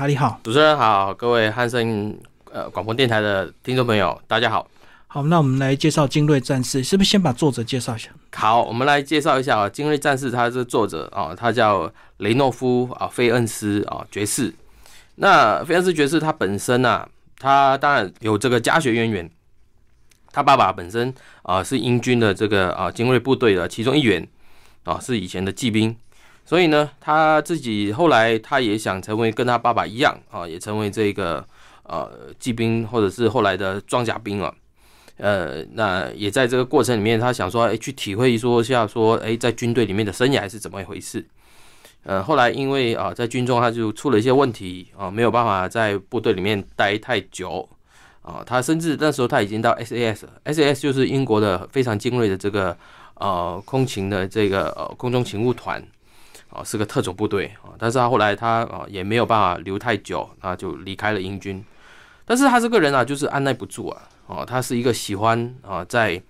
查理好，主持人好，各位汉森呃广播电台的听众朋友，大家好。好，那我们来介绍精锐战士，是不是先把作者介绍一下？好，我们来介绍一下啊，精锐战士，他是作者啊，他叫雷诺夫啊，菲恩斯啊，爵士。那菲恩斯爵士他本身呢，他当然有这个家学渊源，他爸爸本身啊是英军的这个啊精锐部队的其中一员啊，是以前的骑兵，所以呢，他自己后来他也想成为跟他爸爸一样啊，也成为这个呃骑兵或者是后来的装甲兵啊。呃，那也在这个过程里面，他想说，哎，去体会说一下说，哎，在军队里面的生涯是怎么一回事。呃，后来因为啊，在军中他就出了一些问题啊，没有办法在部队里面待太久啊。他甚至那时候他已经到 SAS，SAS 就是英国的非常精锐的这个呃空勤的这个呃空中勤务团啊，是个特种部队啊。但是他后来他啊也没有办法留太久，他就离开了英军。但是他这个人啊，就是按耐不住啊。哦，他是一个喜欢啊，在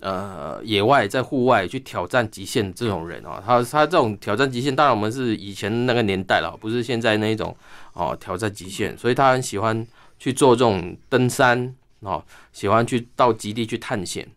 呃野外在户外去挑战极限这种人啊。他他这种挑战极限，当然我们是以前那个年代了，不是现在那一种哦挑战极限。所以他很喜欢去做这种登山哦，喜欢去到极地去探险。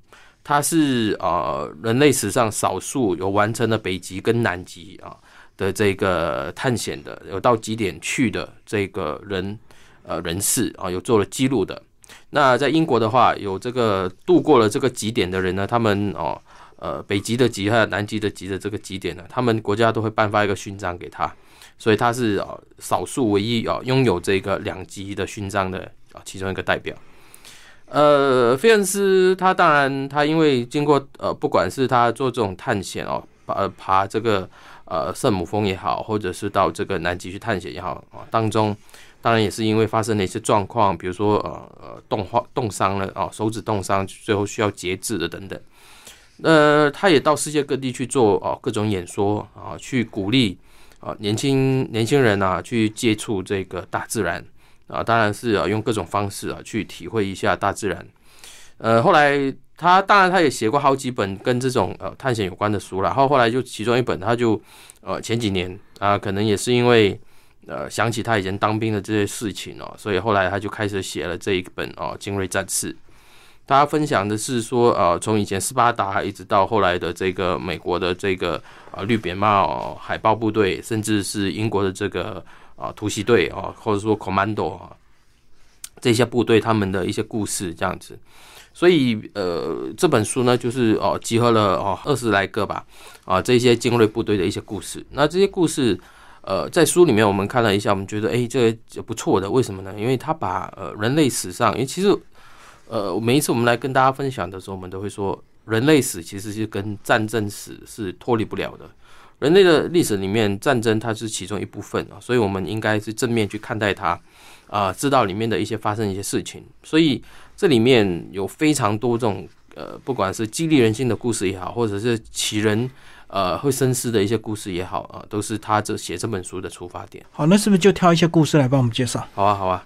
他是呃人类史上少数有完成了北极跟南极啊的这个探险的，有到极点去的这个人呃人士啊，有做了记录的。那在英国的话，有这个度过了这个极点的人呢，他们哦，呃，北极的极还有南极的极的这个极点呢，他们国家都会颁发一个勋章给他，所以他是哦少数唯一哦拥有这个两极的勋章的啊其中一个代表。呃，费恩斯他当然他因为经过呃不管是他做这种探险哦，爬爬这个呃圣母峰也好，或者是到这个南极去探险也好啊当中。当然也是因为发生了一些状况，比如说呃呃冻化冻伤了啊，手指冻伤，最后需要截肢的等等。呃，他也到世界各地去做啊各种演说啊，去鼓励啊年轻年轻人啊去接触这个大自然啊，当然是啊用各种方式啊去体会一下大自然。呃，后来他当然他也写过好几本跟这种呃探险有关的书了，然后后来就其中一本他就呃前几年啊可能也是因为。呃，想起他以前当兵的这些事情哦，所以后来他就开始写了这一本哦《精锐战士》。他分享的是说，呃，从以前斯巴达一直到后来的这个美国的这个啊绿扁帽海豹部队，甚至是英国的这个啊突袭队啊，或者说 commando 啊这些部队他们的一些故事这样子。所以呃，这本书呢，就是哦集合了哦二十来个吧啊这些精锐部队的一些故事。那这些故事。呃，在书里面我们看了一下，我们觉得哎，这个不错的。为什么呢？因为他把呃人类史上，因为其实呃每一次我们来跟大家分享的时候，我们都会说，人类史其实是跟战争史是脱离不了的。人类的历史里面，战争它是其中一部分啊，所以我们应该是正面去看待它啊，知道里面的一些发生一些事情。所以这里面有非常多这种呃，不管是激励人心的故事也好，或者是启人。呃，会深思的一些故事也好啊，都是他这写这本书的出发点。好，那是不是就挑一些故事来帮我们介绍？好啊，好啊。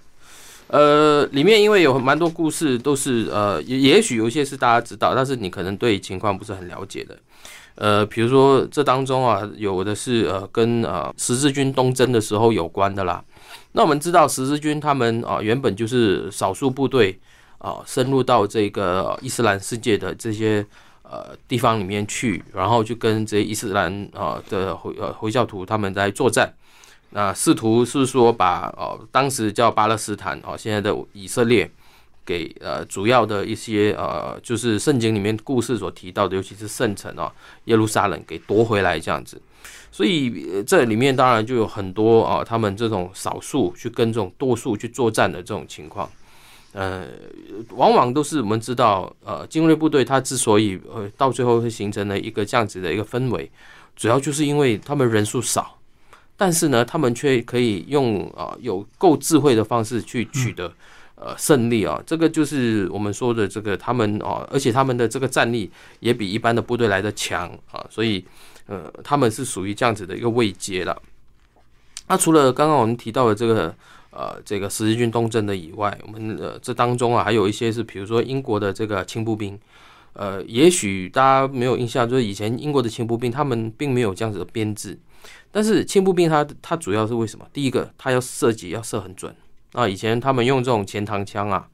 呃，里面因为有蛮多故事，都是呃，也也许有一些是大家知道，但是你可能对情况不是很了解的。呃，比如说这当中啊，有的是呃，跟呃十字军东征的时候有关的啦。那我们知道十字军他们啊，原本就是少数部队啊，深入到这个伊斯兰世界的这些。呃，地方里面去，然后就跟这些伊斯兰啊的回呃回教徒他们在作战，那试图是说把哦当时叫巴勒斯坦哦现在的以色列给呃主要的一些呃就是圣经里面故事所提到的，尤其是圣城哦耶路撒冷给夺回来这样子，所以这里面当然就有很多啊他们这种少数去跟这种多数去作战的这种情况。呃，往往都是我们知道，呃，精锐部队它之所以呃到最后会形成了一个这样子的一个氛围，主要就是因为他们人数少，但是呢，他们却可以用啊有够智慧的方式去取得呃胜利啊，这个就是我们说的这个他们啊，而且他们的这个战力也比一般的部队来的强啊，所以呃他们是属于这样子的一个位阶了。那除了刚刚我们提到的这个。呃，这个十字军东征的以外，我们呃这当中啊，还有一些是，比如说英国的这个轻步兵，呃，也许大家没有印象，就是以前英国的轻步兵，他们并没有这样子的编制，但是轻步兵它它主要是为什么？第一个，它要射击要射很准啊。以前他们用这种前膛枪啊，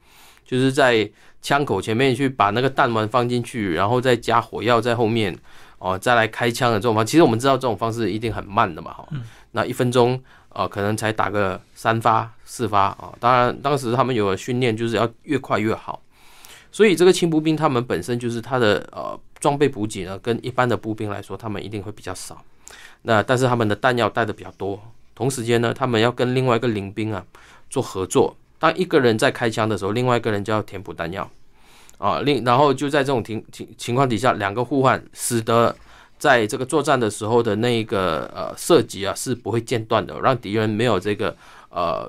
就是在枪口前面去把那个弹丸放进去，然后再加火药在后面哦，再来开枪的这种方。其实我们知道这种方式一定很慢的嘛，哈。那一分钟啊，可能才打个三发四发啊。当然，当时他们有训练，就是要越快越好。所以这个轻步兵他们本身就是他的呃装备补给呢，跟一般的步兵来说，他们一定会比较少。那但是他们的弹药带的比较多，同时间呢，他们要跟另外一个领兵啊做合作。当一个人在开枪的时候，另外一个人就要填补弹药啊。另然后就在这种情情情况底下，两个互换，使得在这个作战的时候的那个呃射击啊是不会间断的，让敌人没有这个呃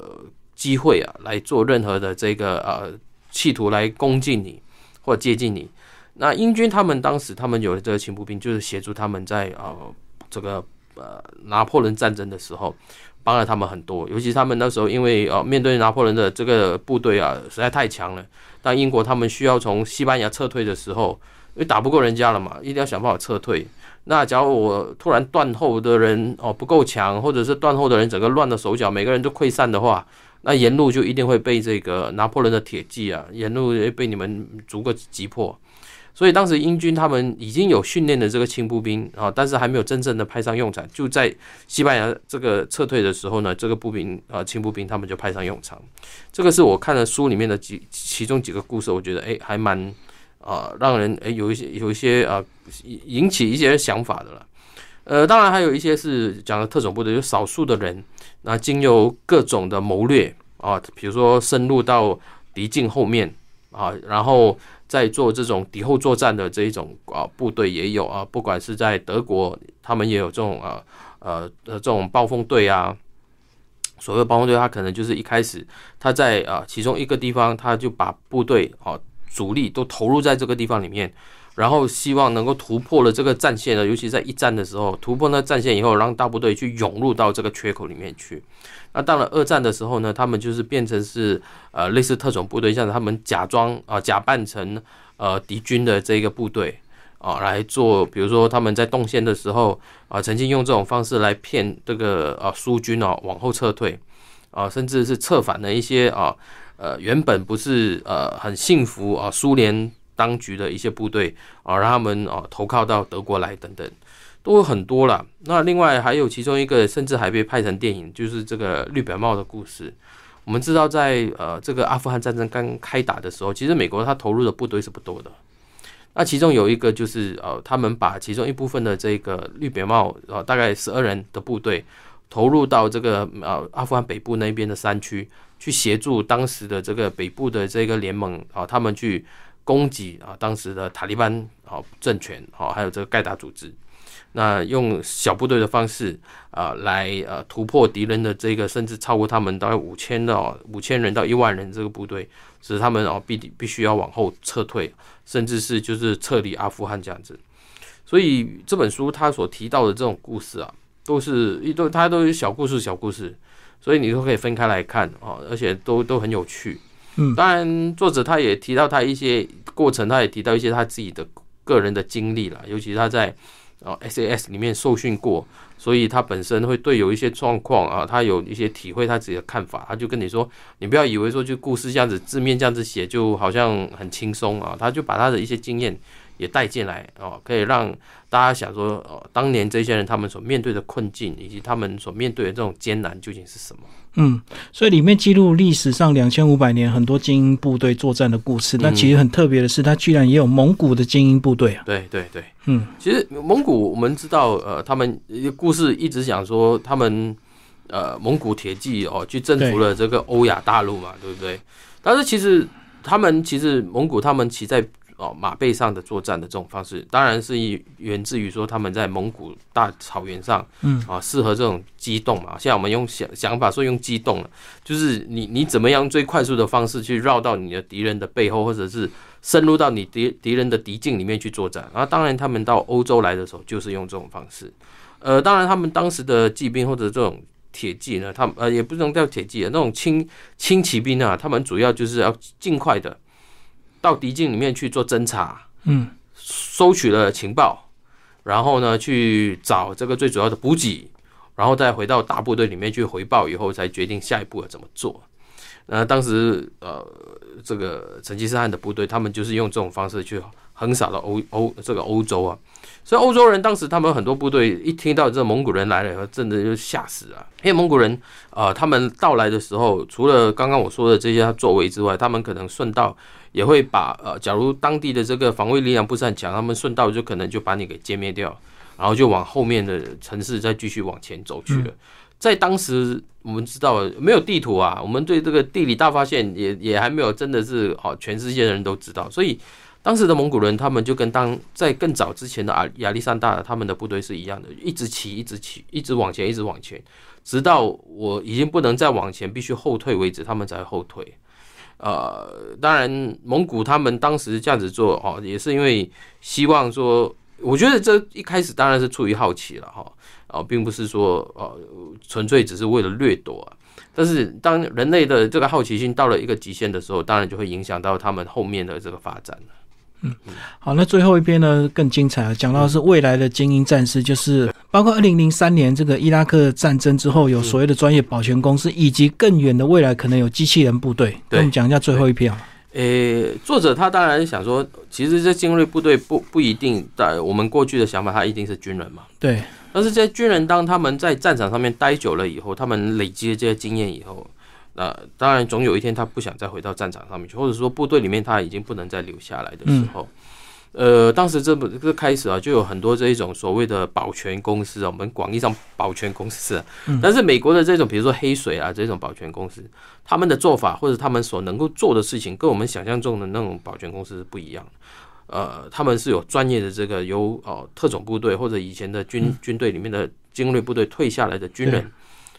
机会啊来做任何的这个呃企图来攻进你或接近你。那英军他们当时他们有的这个轻步兵，就是协助他们在呃这个。呃，拿破仑战争的时候，帮了他们很多，尤其他们那时候因为呃面对拿破仑的这个部队啊，实在太强了。当英国他们需要从西班牙撤退的时候，因为打不过人家了嘛，一定要想办法撤退。那假如我突然断后的人哦不够强，或者是断后的人整个乱了手脚，每个人都溃散的话，那沿路就一定会被这个拿破仑的铁骑啊，沿路被你们逐个击破。所以当时英军他们已经有训练的这个轻步兵啊，但是还没有真正的派上用场。就在西班牙这个撤退的时候呢，这个步兵啊，轻步兵他们就派上用场。这个是我看了书里面的几其中几个故事，我觉得哎，还蛮啊，让人哎有一些有一些啊引起一些想法的了。呃，当然还有一些是讲的特种部队，有少数的人，那经由各种的谋略啊，比如说深入到敌境后面啊，然后。在做这种敌后作战的这一种啊部队也有啊，不管是在德国，他们也有这种啊呃呃这种暴风队啊。所谓暴风队，他可能就是一开始他在啊其中一个地方，他就把部队啊主力都投入在这个地方里面，然后希望能够突破了这个战线呢，尤其在一战的时候，突破那战线以后，让大部队去涌入到这个缺口里面去。那到了二战的时候呢，他们就是变成是呃类似特种部队，像他们假装啊假扮成呃敌军的这个部队啊来做，比如说他们在动线的时候啊，曾经用这种方式来骗这个啊苏军啊往后撤退啊，甚至是策反了一些啊呃原本不是呃很幸福啊苏联当局的一些部队啊，让他们啊投靠到德国来等等。都有很多了。那另外还有其中一个，甚至还被拍成电影，就是这个绿表帽的故事。我们知道，在呃这个阿富汗战争刚开打的时候，其实美国他投入的部队是不多的。那其中有一个就是呃，他们把其中一部分的这个绿表帽呃大概十二人的部队投入到这个呃阿富汗北部那边的山区，去协助当时的这个北部的这个联盟啊，他们去攻击啊当时的塔利班啊政权啊，还有这个盖达组织。那用小部队的方式啊，来呃突破敌人的这个，甚至超过他们大概五千到五千人到一万人这个部队，使他们哦必必须要往后撤退，甚至是就是撤离阿富汗这样子。所以这本书他所提到的这种故事啊，都是一都它都是小故事小故事，所以你都可以分开来看啊，而且都都很有趣。嗯，当然作者他也提到他一些过程，他也提到一些他自己的个人的经历啦，尤其他在。啊，SAS 里面受训过，所以他本身会对有一些状况啊，他有一些体会，他自己的看法，他就跟你说，你不要以为说就故事这样子字面这样子写就好像很轻松啊，他就把他的一些经验也带进来哦，可以让大家想说，哦，当年这些人他们所面对的困境，以及他们所面对的这种艰难究竟是什么？嗯，所以里面记录历史上两千五百年很多精英部队作战的故事。那其实很特别的是，它居然也有蒙古的精英部队啊。对对对，嗯，其实蒙古我们知道，呃，他们故事一直讲说，他们呃蒙古铁骑哦去征服了这个欧亚大陆嘛，对不对？但是其实他们其实蒙古他们骑在。哦，马背上的作战的这种方式，当然是源自于说他们在蒙古大草原上，嗯啊，适合这种机动嘛。现在我们用想想法说用机动了，就是你你怎么样最快速的方式去绕到你的敌人的背后，或者是深入到你敌敌人的敌境里面去作战。然后当然他们到欧洲来的时候，就是用这种方式。呃，当然他们当时的骑兵或者这种铁骑呢，他们呃也不能叫铁骑啊，那种轻轻骑兵啊，他们主要就是要尽快的。到敌境里面去做侦查，嗯，收取了情报，然后呢去找这个最主要的补给，然后再回到大部队里面去回报，以后才决定下一步要怎么做。那当时呃，这个成吉思汗的部队，他们就是用这种方式去横扫了欧欧这个欧洲啊。所以欧洲人当时他们很多部队一听到这蒙古人来了以后，真的就吓死了。因为蒙古人啊，他们到来的时候，除了刚刚我说的这些作为之外，他们可能顺道也会把呃，假如当地的这个防卫力量不是很强，他们顺道就可能就把你给歼灭掉，然后就往后面的城市再继续往前走去了。在当时，我们知道没有地图啊，我们对这个地理大发现也也还没有真的是哦，全世界的人都知道，所以。当时的蒙古人，他们就跟当在更早之前的亚亚历山大他们的部队是一样的，一直骑，一直骑，一直往前，一直往前，直到我已经不能再往前，必须后退为止，他们才后退。呃，当然，蒙古他们当时这样子做哦，也是因为希望说，我觉得这一开始当然是出于好奇了哈，啊，并不是说呃纯粹只是为了掠夺。啊但是当人类的这个好奇心到了一个极限的时候，当然就会影响到他们后面的这个发展了。嗯，好，那最后一篇呢更精彩了，讲到是未来的精英战士，就是包括二零零三年这个伊拉克战争之后，有所谓的专业保全公司，以及更远的未来可能有机器人部队。跟我们讲一下最后一篇啊。呃，作者他当然想说，其实这精锐部队不不一定在我们过去的想法，他一定是军人嘛。对。但是这些军人当他们在战场上面待久了以后，他们累积了这些经验以后。那当然，总有一天他不想再回到战场上面去，或者说部队里面他已经不能再留下来的时候，呃，当时这不这开始啊，就有很多这一种所谓的保全公司啊，我们广义上保全公司，但是美国的这种比如说黑水啊这种保全公司，他们的做法或者他们所能够做的事情，跟我们想象中的那种保全公司是不一样的。呃，他们是有专业的这个由哦特种部队或者以前的军军队里面的精锐部队退下来的军人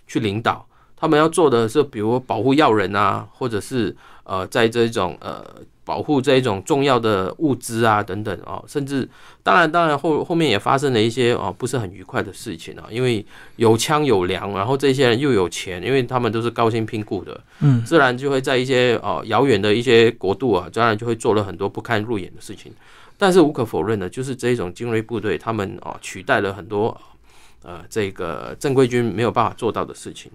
去领导。他们要做的是，比如保护要人啊，或者是呃，在这种呃保护这一种重要的物资啊等等啊，甚至当然当然后后面也发生了一些哦不是很愉快的事情啊，因为有枪有粮，然后这些人又有钱，因为他们都是高薪聘雇的，嗯，自然就会在一些哦遥远的一些国度啊，当然就会做了很多不堪入眼的事情。但是无可否认的，就是这种精锐部队，他们哦取代了很多呃这个正规军没有办法做到的事情。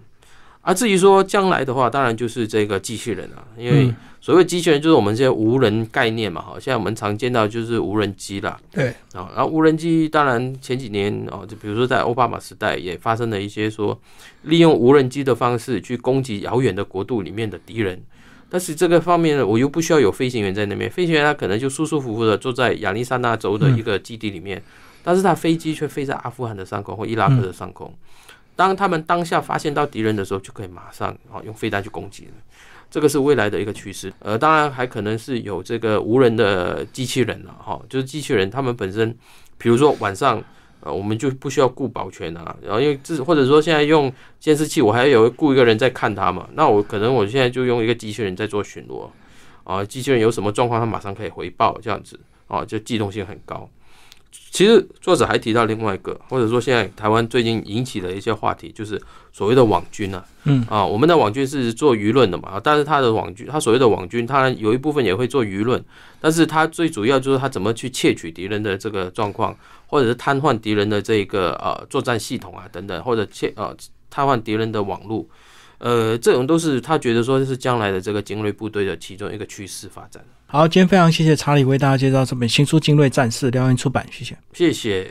啊，至于说将来的话，当然就是这个机器人啊，因为所谓机器人就是我们这些无人概念嘛，哈，现在我们常见到就是无人机啦。对。啊，然后无人机当然前几年哦，就比如说在奥巴马时代也发生了一些说利用无人机的方式去攻击遥远的国度里面的敌人，但是这个方面呢，我又不需要有飞行员在那边，飞行员他可能就舒舒服服的坐在亚利桑那州的一个基地里面，但是他飞机却飞在阿富汗的上空或伊拉克的上空。当他们当下发现到敌人的时候，就可以马上啊用飞弹去攻击了。这个是未来的一个趋势。呃，当然还可能是有这个无人的机器人了哈，就是机器人他们本身，比如说晚上呃我们就不需要顾保全啊，然后因为这或者说现在用监视器，我还有雇一个人在看他嘛，那我可能我现在就用一个机器人在做巡逻啊，机器人有什么状况，他马上可以回报，这样子啊，就机动性很高。其实作者还提到另外一个，或者说现在台湾最近引起的一些话题，就是所谓的网军啊，嗯啊，我们的网军是做舆论的嘛，但是他的网军，他所谓的网军，他有一部分也会做舆论，但是他最主要就是他怎么去窃取敌人的这个状况，或者是瘫痪敌人的这个呃作战系统啊等等，或者窃呃瘫痪敌人的网络。呃，这种都是他觉得说是将来的这个精锐部队的其中一个趋势发展。好，今天非常谢谢查理为大家介绍这本新书《精锐战士》，辽源出版，谢谢，谢谢。